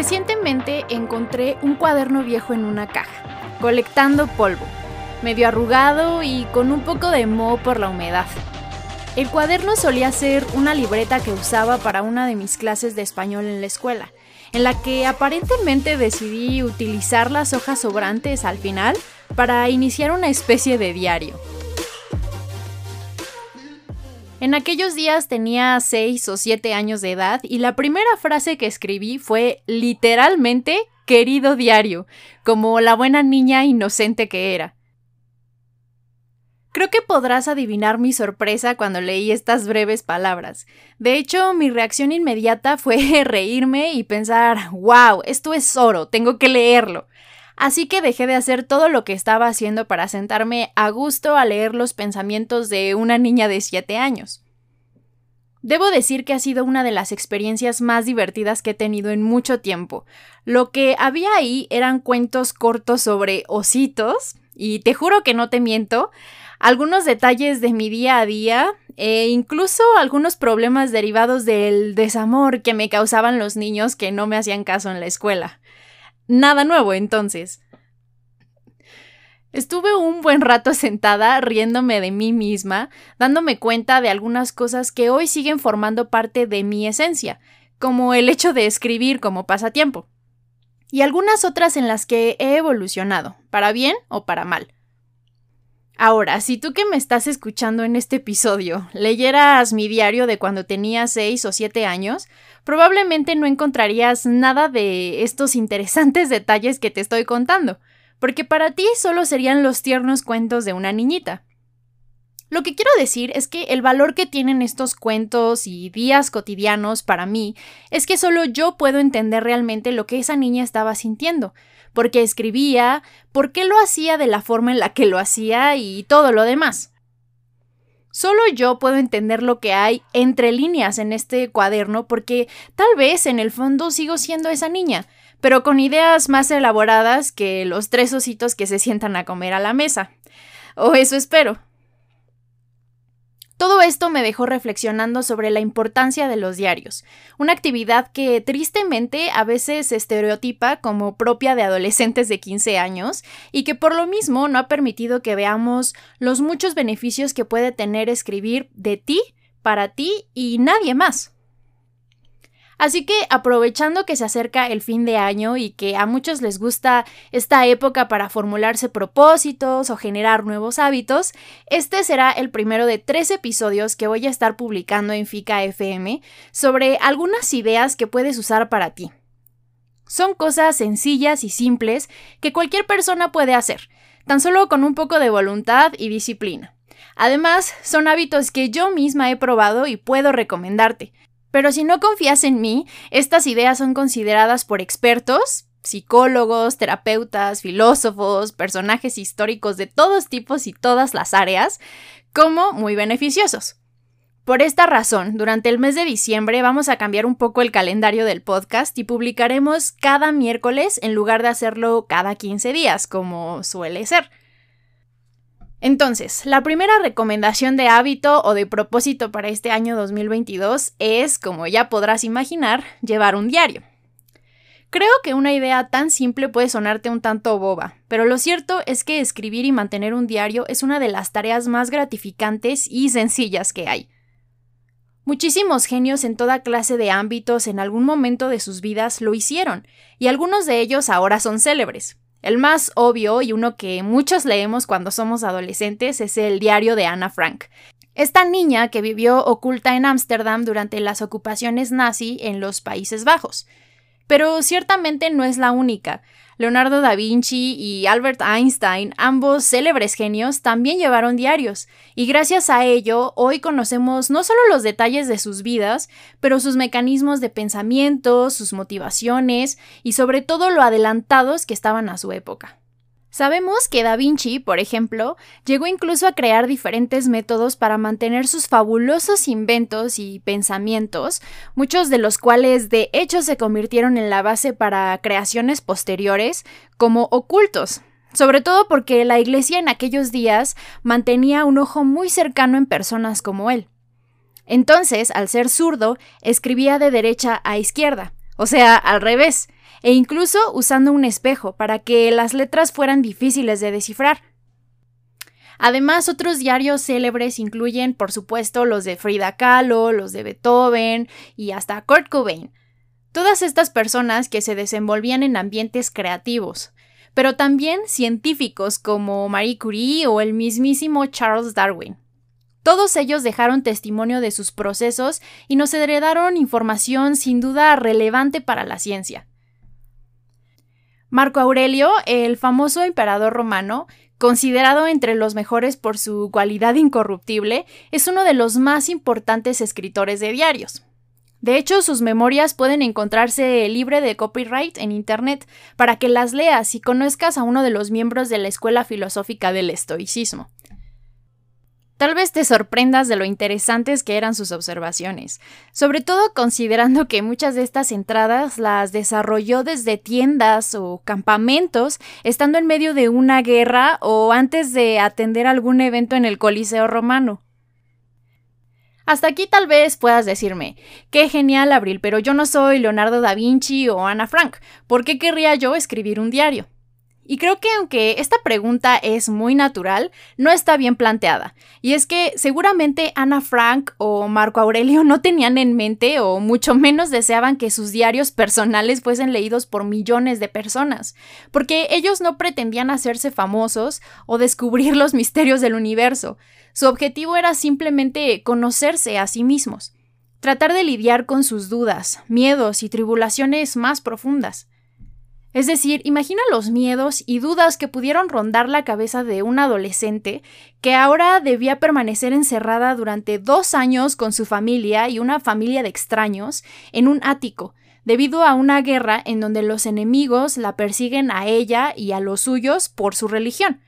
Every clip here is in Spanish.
Recientemente encontré un cuaderno viejo en una caja, colectando polvo, medio arrugado y con un poco de moho por la humedad. El cuaderno solía ser una libreta que usaba para una de mis clases de español en la escuela, en la que aparentemente decidí utilizar las hojas sobrantes al final para iniciar una especie de diario. En aquellos días tenía 6 o 7 años de edad y la primera frase que escribí fue literalmente querido diario, como la buena niña inocente que era. Creo que podrás adivinar mi sorpresa cuando leí estas breves palabras. De hecho, mi reacción inmediata fue reírme y pensar, wow, esto es oro, tengo que leerlo. Así que dejé de hacer todo lo que estaba haciendo para sentarme a gusto a leer los pensamientos de una niña de 7 años. Debo decir que ha sido una de las experiencias más divertidas que he tenido en mucho tiempo. Lo que había ahí eran cuentos cortos sobre ositos, y te juro que no te miento, algunos detalles de mi día a día e incluso algunos problemas derivados del desamor que me causaban los niños que no me hacían caso en la escuela. Nada nuevo, entonces. Estuve un buen rato sentada riéndome de mí misma, dándome cuenta de algunas cosas que hoy siguen formando parte de mi esencia, como el hecho de escribir como pasatiempo, y algunas otras en las que he evolucionado, para bien o para mal. Ahora, si tú que me estás escuchando en este episodio leyeras mi diario de cuando tenía 6 o 7 años, probablemente no encontrarías nada de estos interesantes detalles que te estoy contando, porque para ti solo serían los tiernos cuentos de una niñita. Lo que quiero decir es que el valor que tienen estos cuentos y días cotidianos para mí es que solo yo puedo entender realmente lo que esa niña estaba sintiendo, por qué escribía, por qué lo hacía de la forma en la que lo hacía y todo lo demás. Solo yo puedo entender lo que hay entre líneas en este cuaderno porque tal vez en el fondo sigo siendo esa niña, pero con ideas más elaboradas que los tres ositos que se sientan a comer a la mesa. O eso espero. Todo esto me dejó reflexionando sobre la importancia de los diarios, una actividad que tristemente a veces se estereotipa como propia de adolescentes de 15 años y que por lo mismo no ha permitido que veamos los muchos beneficios que puede tener escribir de ti, para ti y nadie más. Así que aprovechando que se acerca el fin de año y que a muchos les gusta esta época para formularse propósitos o generar nuevos hábitos, este será el primero de tres episodios que voy a estar publicando en FICA FM sobre algunas ideas que puedes usar para ti. Son cosas sencillas y simples que cualquier persona puede hacer, tan solo con un poco de voluntad y disciplina. Además, son hábitos que yo misma he probado y puedo recomendarte, pero si no confías en mí, estas ideas son consideradas por expertos, psicólogos, terapeutas, filósofos, personajes históricos de todos tipos y todas las áreas, como muy beneficiosos. Por esta razón, durante el mes de diciembre vamos a cambiar un poco el calendario del podcast y publicaremos cada miércoles en lugar de hacerlo cada 15 días, como suele ser. Entonces, la primera recomendación de hábito o de propósito para este año 2022 es, como ya podrás imaginar, llevar un diario. Creo que una idea tan simple puede sonarte un tanto boba, pero lo cierto es que escribir y mantener un diario es una de las tareas más gratificantes y sencillas que hay. Muchísimos genios en toda clase de ámbitos en algún momento de sus vidas lo hicieron, y algunos de ellos ahora son célebres. El más obvio y uno que muchos leemos cuando somos adolescentes es el diario de Anna Frank. Esta niña que vivió oculta en Ámsterdam durante las ocupaciones nazi en los Países Bajos. Pero ciertamente no es la única. Leonardo da Vinci y Albert Einstein, ambos célebres genios, también llevaron diarios, y gracias a ello hoy conocemos no solo los detalles de sus vidas, pero sus mecanismos de pensamiento, sus motivaciones y sobre todo lo adelantados que estaban a su época. Sabemos que Da Vinci, por ejemplo, llegó incluso a crear diferentes métodos para mantener sus fabulosos inventos y pensamientos, muchos de los cuales de hecho se convirtieron en la base para creaciones posteriores, como ocultos, sobre todo porque la Iglesia en aquellos días mantenía un ojo muy cercano en personas como él. Entonces, al ser zurdo, escribía de derecha a izquierda, o sea, al revés, e incluso usando un espejo para que las letras fueran difíciles de descifrar. Además, otros diarios célebres incluyen, por supuesto, los de Frida Kahlo, los de Beethoven y hasta Kurt Cobain. Todas estas personas que se desenvolvían en ambientes creativos, pero también científicos como Marie Curie o el mismísimo Charles Darwin. Todos ellos dejaron testimonio de sus procesos y nos heredaron información sin duda relevante para la ciencia. Marco Aurelio, el famoso emperador romano, considerado entre los mejores por su cualidad incorruptible, es uno de los más importantes escritores de diarios. De hecho, sus memorias pueden encontrarse libre de copyright en Internet para que las leas y conozcas a uno de los miembros de la Escuela Filosófica del Estoicismo. Tal vez te sorprendas de lo interesantes que eran sus observaciones, sobre todo considerando que muchas de estas entradas las desarrolló desde tiendas o campamentos, estando en medio de una guerra o antes de atender algún evento en el Coliseo romano. Hasta aquí tal vez puedas decirme, qué genial Abril, pero yo no soy Leonardo da Vinci o Ana Frank, ¿por qué querría yo escribir un diario? Y creo que aunque esta pregunta es muy natural, no está bien planteada. Y es que seguramente Ana Frank o Marco Aurelio no tenían en mente o mucho menos deseaban que sus diarios personales fuesen leídos por millones de personas, porque ellos no pretendían hacerse famosos o descubrir los misterios del universo. Su objetivo era simplemente conocerse a sí mismos, tratar de lidiar con sus dudas, miedos y tribulaciones más profundas. Es decir, imagina los miedos y dudas que pudieron rondar la cabeza de un adolescente que ahora debía permanecer encerrada durante dos años con su familia y una familia de extraños en un ático, debido a una guerra en donde los enemigos la persiguen a ella y a los suyos por su religión.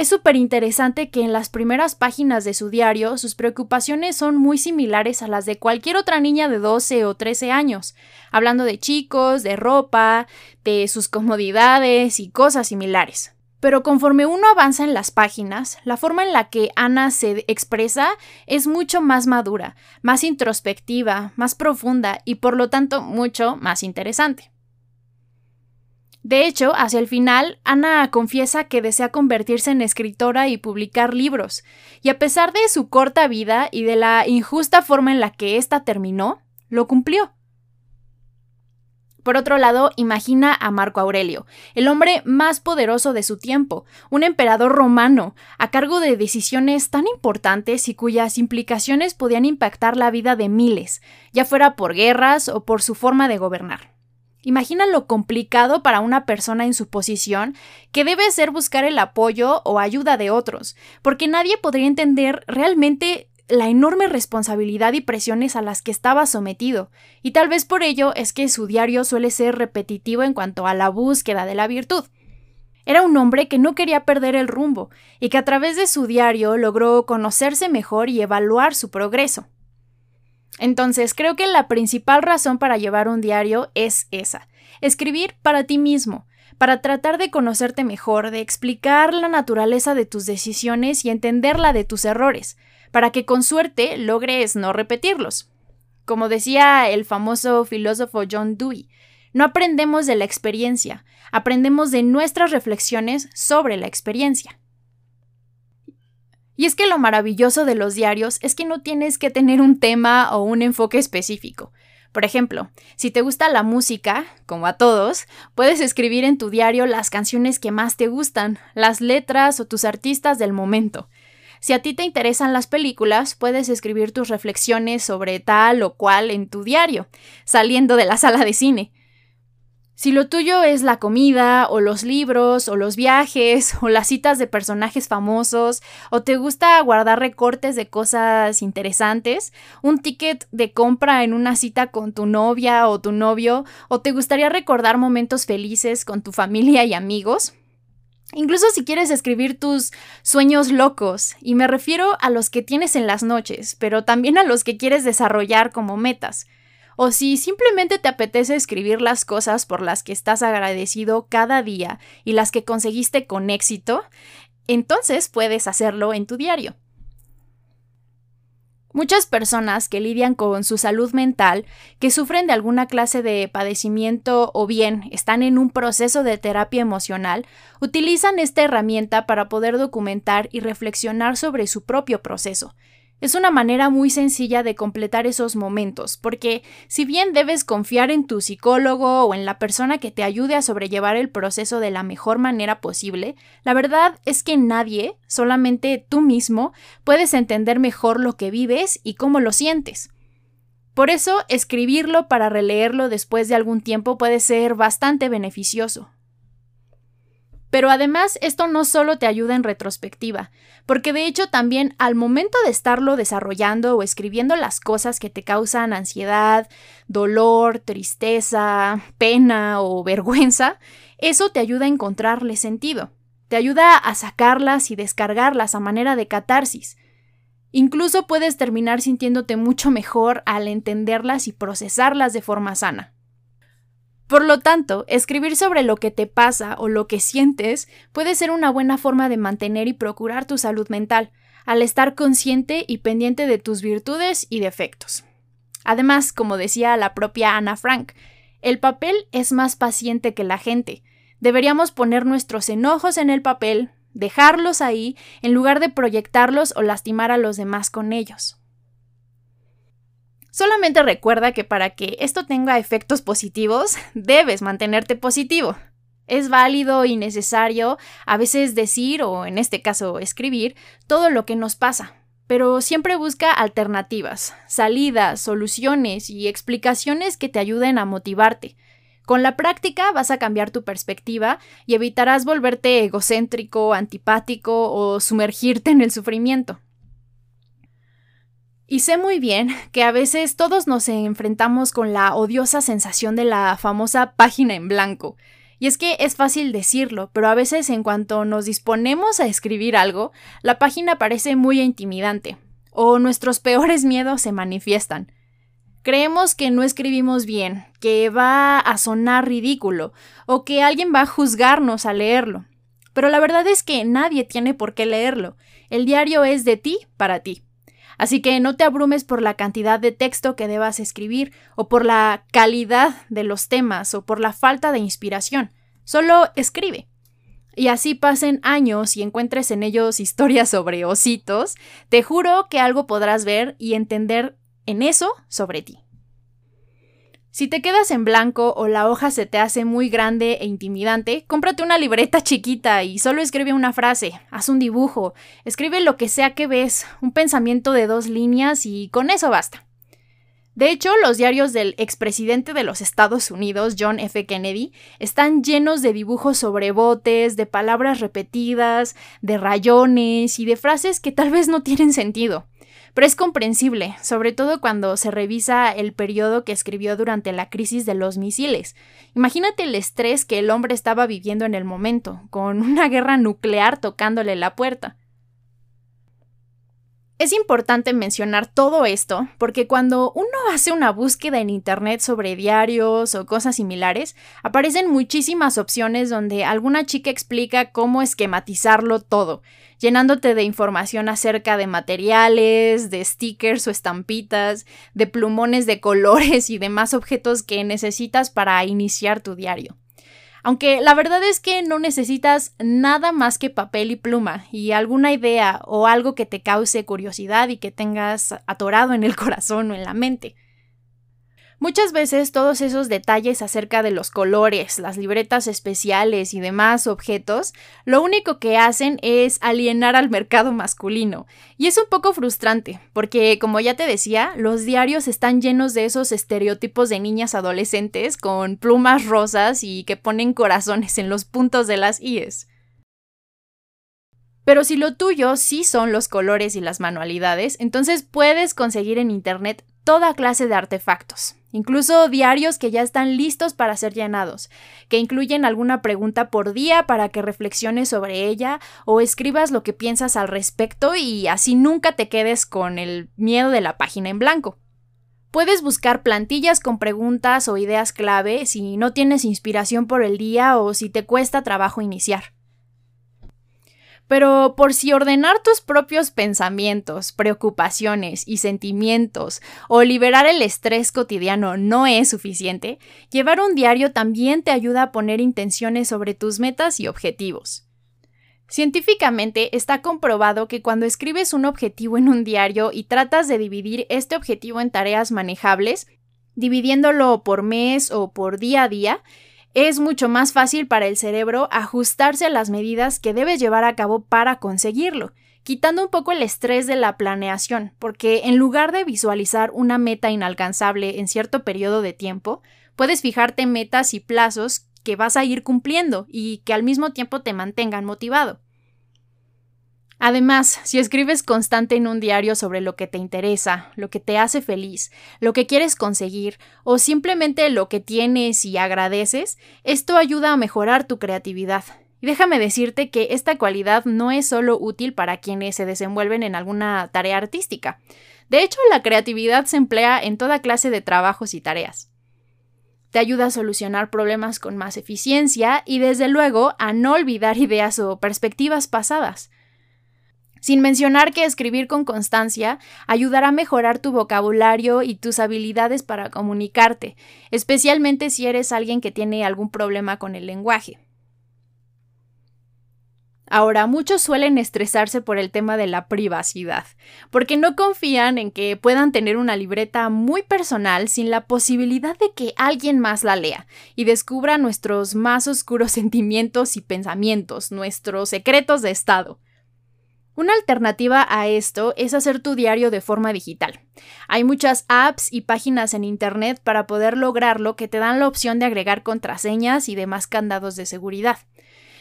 Es súper interesante que en las primeras páginas de su diario sus preocupaciones son muy similares a las de cualquier otra niña de 12 o 13 años, hablando de chicos, de ropa, de sus comodidades y cosas similares. Pero conforme uno avanza en las páginas, la forma en la que Ana se expresa es mucho más madura, más introspectiva, más profunda y por lo tanto mucho más interesante. De hecho, hacia el final, Ana confiesa que desea convertirse en escritora y publicar libros, y a pesar de su corta vida y de la injusta forma en la que ésta terminó, lo cumplió. Por otro lado, imagina a Marco Aurelio, el hombre más poderoso de su tiempo, un emperador romano, a cargo de decisiones tan importantes y cuyas implicaciones podían impactar la vida de miles, ya fuera por guerras o por su forma de gobernar. Imagina lo complicado para una persona en su posición que debe ser buscar el apoyo o ayuda de otros, porque nadie podría entender realmente la enorme responsabilidad y presiones a las que estaba sometido, y tal vez por ello es que su diario suele ser repetitivo en cuanto a la búsqueda de la virtud. Era un hombre que no quería perder el rumbo, y que a través de su diario logró conocerse mejor y evaluar su progreso. Entonces, creo que la principal razón para llevar un diario es esa, escribir para ti mismo, para tratar de conocerte mejor, de explicar la naturaleza de tus decisiones y entender la de tus errores, para que con suerte logres no repetirlos. Como decía el famoso filósofo John Dewey, no aprendemos de la experiencia, aprendemos de nuestras reflexiones sobre la experiencia. Y es que lo maravilloso de los diarios es que no tienes que tener un tema o un enfoque específico. Por ejemplo, si te gusta la música, como a todos, puedes escribir en tu diario las canciones que más te gustan, las letras o tus artistas del momento. Si a ti te interesan las películas, puedes escribir tus reflexiones sobre tal o cual en tu diario, saliendo de la sala de cine. Si lo tuyo es la comida, o los libros, o los viajes, o las citas de personajes famosos, o te gusta guardar recortes de cosas interesantes, un ticket de compra en una cita con tu novia o tu novio, o te gustaría recordar momentos felices con tu familia y amigos, Incluso si quieres escribir tus sueños locos, y me refiero a los que tienes en las noches, pero también a los que quieres desarrollar como metas o si simplemente te apetece escribir las cosas por las que estás agradecido cada día y las que conseguiste con éxito, entonces puedes hacerlo en tu diario. Muchas personas que lidian con su salud mental, que sufren de alguna clase de padecimiento o bien están en un proceso de terapia emocional, utilizan esta herramienta para poder documentar y reflexionar sobre su propio proceso, es una manera muy sencilla de completar esos momentos, porque si bien debes confiar en tu psicólogo o en la persona que te ayude a sobrellevar el proceso de la mejor manera posible, la verdad es que nadie, solamente tú mismo, puedes entender mejor lo que vives y cómo lo sientes. Por eso, escribirlo para releerlo después de algún tiempo puede ser bastante beneficioso. Pero además esto no solo te ayuda en retrospectiva, porque de hecho también al momento de estarlo desarrollando o escribiendo las cosas que te causan ansiedad, dolor, tristeza, pena o vergüenza, eso te ayuda a encontrarle sentido. Te ayuda a sacarlas y descargarlas a manera de catarsis. Incluso puedes terminar sintiéndote mucho mejor al entenderlas y procesarlas de forma sana. Por lo tanto, escribir sobre lo que te pasa o lo que sientes puede ser una buena forma de mantener y procurar tu salud mental, al estar consciente y pendiente de tus virtudes y defectos. Además, como decía la propia Ana Frank, el papel es más paciente que la gente. Deberíamos poner nuestros enojos en el papel, dejarlos ahí, en lugar de proyectarlos o lastimar a los demás con ellos. Solamente recuerda que para que esto tenga efectos positivos, debes mantenerte positivo. Es válido y necesario a veces decir, o en este caso escribir, todo lo que nos pasa, pero siempre busca alternativas, salidas, soluciones y explicaciones que te ayuden a motivarte. Con la práctica vas a cambiar tu perspectiva y evitarás volverte egocéntrico, antipático o sumergirte en el sufrimiento. Y sé muy bien que a veces todos nos enfrentamos con la odiosa sensación de la famosa página en blanco. Y es que es fácil decirlo, pero a veces en cuanto nos disponemos a escribir algo, la página parece muy intimidante, o nuestros peores miedos se manifiestan. Creemos que no escribimos bien, que va a sonar ridículo, o que alguien va a juzgarnos a leerlo. Pero la verdad es que nadie tiene por qué leerlo. El diario es de ti para ti. Así que no te abrumes por la cantidad de texto que debas escribir, o por la calidad de los temas, o por la falta de inspiración. Solo escribe. Y así pasen años y encuentres en ellos historias sobre ositos, te juro que algo podrás ver y entender en eso sobre ti. Si te quedas en blanco o la hoja se te hace muy grande e intimidante, cómprate una libreta chiquita y solo escribe una frase, haz un dibujo, escribe lo que sea que ves, un pensamiento de dos líneas y con eso basta. De hecho, los diarios del expresidente de los Estados Unidos, John F. Kennedy, están llenos de dibujos sobre botes, de palabras repetidas, de rayones y de frases que tal vez no tienen sentido. Pero es comprensible, sobre todo cuando se revisa el periodo que escribió durante la crisis de los misiles. Imagínate el estrés que el hombre estaba viviendo en el momento, con una guerra nuclear tocándole la puerta. Es importante mencionar todo esto porque cuando uno hace una búsqueda en Internet sobre diarios o cosas similares, aparecen muchísimas opciones donde alguna chica explica cómo esquematizarlo todo, llenándote de información acerca de materiales, de stickers o estampitas, de plumones de colores y demás objetos que necesitas para iniciar tu diario. Aunque la verdad es que no necesitas nada más que papel y pluma y alguna idea o algo que te cause curiosidad y que tengas atorado en el corazón o en la mente. Muchas veces todos esos detalles acerca de los colores, las libretas especiales y demás objetos, lo único que hacen es alienar al mercado masculino. Y es un poco frustrante, porque como ya te decía, los diarios están llenos de esos estereotipos de niñas adolescentes con plumas rosas y que ponen corazones en los puntos de las IES. Pero si lo tuyo sí son los colores y las manualidades, entonces puedes conseguir en Internet toda clase de artefactos, incluso diarios que ya están listos para ser llenados, que incluyen alguna pregunta por día para que reflexiones sobre ella o escribas lo que piensas al respecto y así nunca te quedes con el miedo de la página en blanco. Puedes buscar plantillas con preguntas o ideas clave si no tienes inspiración por el día o si te cuesta trabajo iniciar. Pero por si ordenar tus propios pensamientos, preocupaciones y sentimientos o liberar el estrés cotidiano no es suficiente, llevar un diario también te ayuda a poner intenciones sobre tus metas y objetivos. Científicamente está comprobado que cuando escribes un objetivo en un diario y tratas de dividir este objetivo en tareas manejables, dividiéndolo por mes o por día a día, es mucho más fácil para el cerebro ajustarse a las medidas que debes llevar a cabo para conseguirlo, quitando un poco el estrés de la planeación, porque en lugar de visualizar una meta inalcanzable en cierto periodo de tiempo, puedes fijarte metas y plazos que vas a ir cumpliendo y que al mismo tiempo te mantengan motivado. Además, si escribes constante en un diario sobre lo que te interesa, lo que te hace feliz, lo que quieres conseguir o simplemente lo que tienes y agradeces, esto ayuda a mejorar tu creatividad. Y déjame decirte que esta cualidad no es solo útil para quienes se desenvuelven en alguna tarea artística. De hecho, la creatividad se emplea en toda clase de trabajos y tareas. Te ayuda a solucionar problemas con más eficiencia y desde luego a no olvidar ideas o perspectivas pasadas. Sin mencionar que escribir con constancia ayudará a mejorar tu vocabulario y tus habilidades para comunicarte, especialmente si eres alguien que tiene algún problema con el lenguaje. Ahora, muchos suelen estresarse por el tema de la privacidad, porque no confían en que puedan tener una libreta muy personal sin la posibilidad de que alguien más la lea y descubra nuestros más oscuros sentimientos y pensamientos, nuestros secretos de estado. Una alternativa a esto es hacer tu diario de forma digital. Hay muchas apps y páginas en Internet para poder lograrlo que te dan la opción de agregar contraseñas y demás candados de seguridad.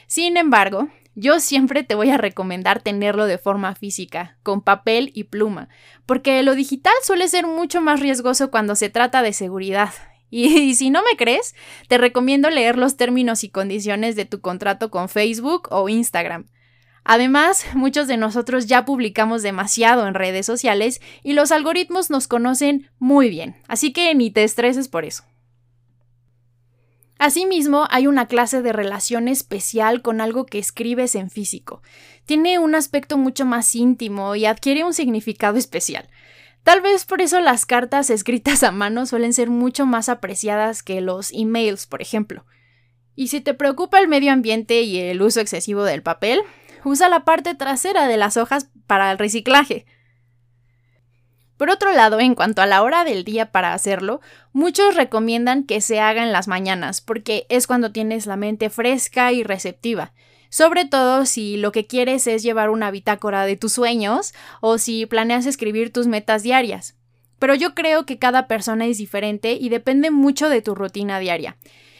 Sin embargo, yo siempre te voy a recomendar tenerlo de forma física, con papel y pluma, porque lo digital suele ser mucho más riesgoso cuando se trata de seguridad. Y, si no me crees, te recomiendo leer los términos y condiciones de tu contrato con Facebook o Instagram. Además, muchos de nosotros ya publicamos demasiado en redes sociales y los algoritmos nos conocen muy bien, así que ni te estreses por eso. Asimismo, hay una clase de relación especial con algo que escribes en físico. Tiene un aspecto mucho más íntimo y adquiere un significado especial. Tal vez por eso las cartas escritas a mano suelen ser mucho más apreciadas que los emails, por ejemplo. Y si te preocupa el medio ambiente y el uso excesivo del papel, usa la parte trasera de las hojas para el reciclaje. Por otro lado, en cuanto a la hora del día para hacerlo, muchos recomiendan que se haga en las mañanas, porque es cuando tienes la mente fresca y receptiva, sobre todo si lo que quieres es llevar una bitácora de tus sueños o si planeas escribir tus metas diarias. Pero yo creo que cada persona es diferente y depende mucho de tu rutina diaria.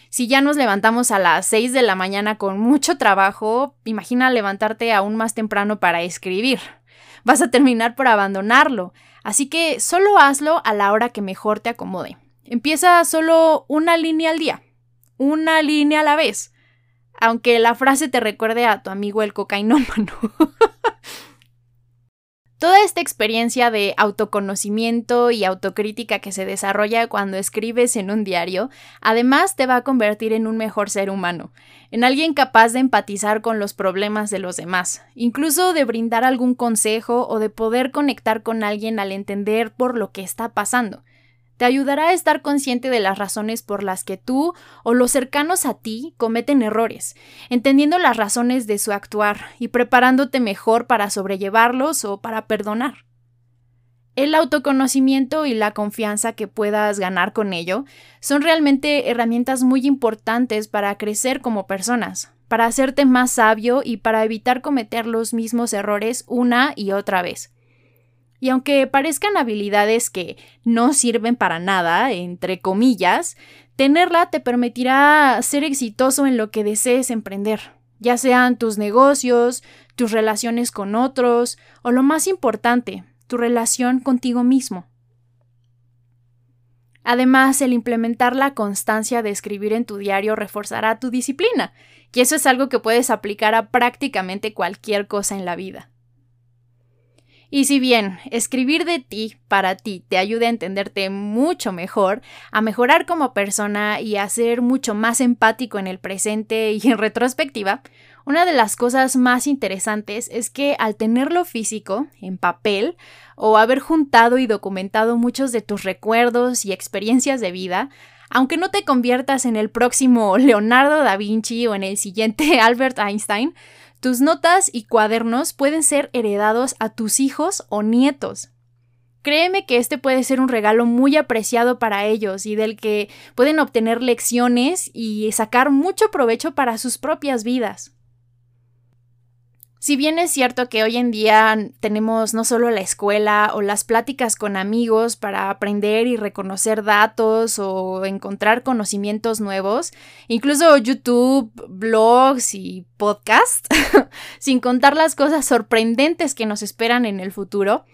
Si ya nos levantamos a las 6 de la mañana con mucho trabajo, imagina levantarte aún más temprano para escribir. Vas a terminar por abandonarlo, así que solo hazlo a la hora que mejor te acomode. Empieza solo una línea al día, una línea a la vez, aunque la frase te recuerde a tu amigo el cocainómano. Toda esta experiencia de autoconocimiento y autocrítica que se desarrolla cuando escribes en un diario, además te va a convertir en un mejor ser humano, en alguien capaz de empatizar con los problemas de los demás, incluso de brindar algún consejo o de poder conectar con alguien al entender por lo que está pasando te ayudará a estar consciente de las razones por las que tú o los cercanos a ti cometen errores, entendiendo las razones de su actuar y preparándote mejor para sobrellevarlos o para perdonar. El autoconocimiento y la confianza que puedas ganar con ello son realmente herramientas muy importantes para crecer como personas, para hacerte más sabio y para evitar cometer los mismos errores una y otra vez. Y aunque parezcan habilidades que no sirven para nada, entre comillas, tenerla te permitirá ser exitoso en lo que desees emprender, ya sean tus negocios, tus relaciones con otros o lo más importante, tu relación contigo mismo. Además, el implementar la constancia de escribir en tu diario reforzará tu disciplina, y eso es algo que puedes aplicar a prácticamente cualquier cosa en la vida. Y si bien escribir de ti para ti te ayuda a entenderte mucho mejor, a mejorar como persona y a ser mucho más empático en el presente y en retrospectiva, Una de las cosas más interesantes es que al tenerlo físico, en papel, o haber juntado y documentado muchos de tus recuerdos y experiencias de vida, aunque no te conviertas en el próximo Leonardo da Vinci o en el siguiente Albert Einstein, tus notas y cuadernos pueden ser heredados a tus hijos o nietos. Créeme que este puede ser un regalo muy apreciado para ellos y del que pueden obtener lecciones y sacar mucho provecho para sus propias vidas. Si bien es cierto que hoy en día tenemos no solo la escuela o las pláticas con amigos para aprender y reconocer datos o encontrar conocimientos nuevos, incluso YouTube, blogs y podcasts, sin contar las cosas sorprendentes que nos esperan en el futuro,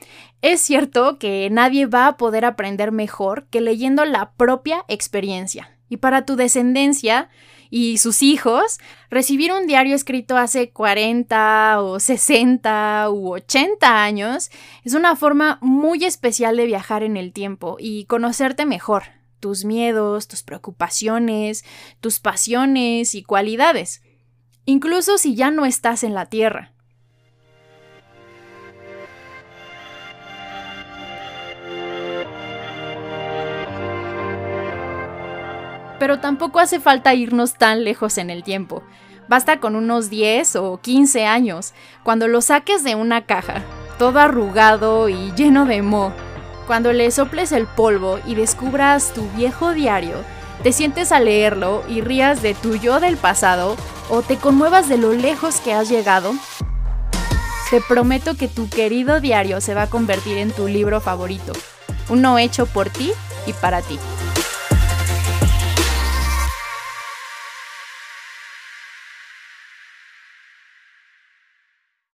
es cierto que nadie va a poder aprender mejor que leyendo la propia experiencia. Y para tu descendencia, y sus hijos, recibir un diario escrito hace 40 o 60 u 80 años es una forma muy especial de viajar en el tiempo y conocerte mejor, tus miedos, tus preocupaciones, tus pasiones y cualidades, incluso si ya no estás en la Tierra. Pero tampoco hace falta irnos tan lejos en el tiempo. Basta con unos 10 o 15 años, cuando lo saques de una caja, todo arrugado y lleno de moho. Cuando le soples el polvo y descubras tu viejo diario, te sientes a leerlo y rías de tu yo del pasado o te conmuevas de lo lejos que has llegado, te prometo que tu querido diario se va a convertir en tu libro favorito, uno hecho por ti y para ti.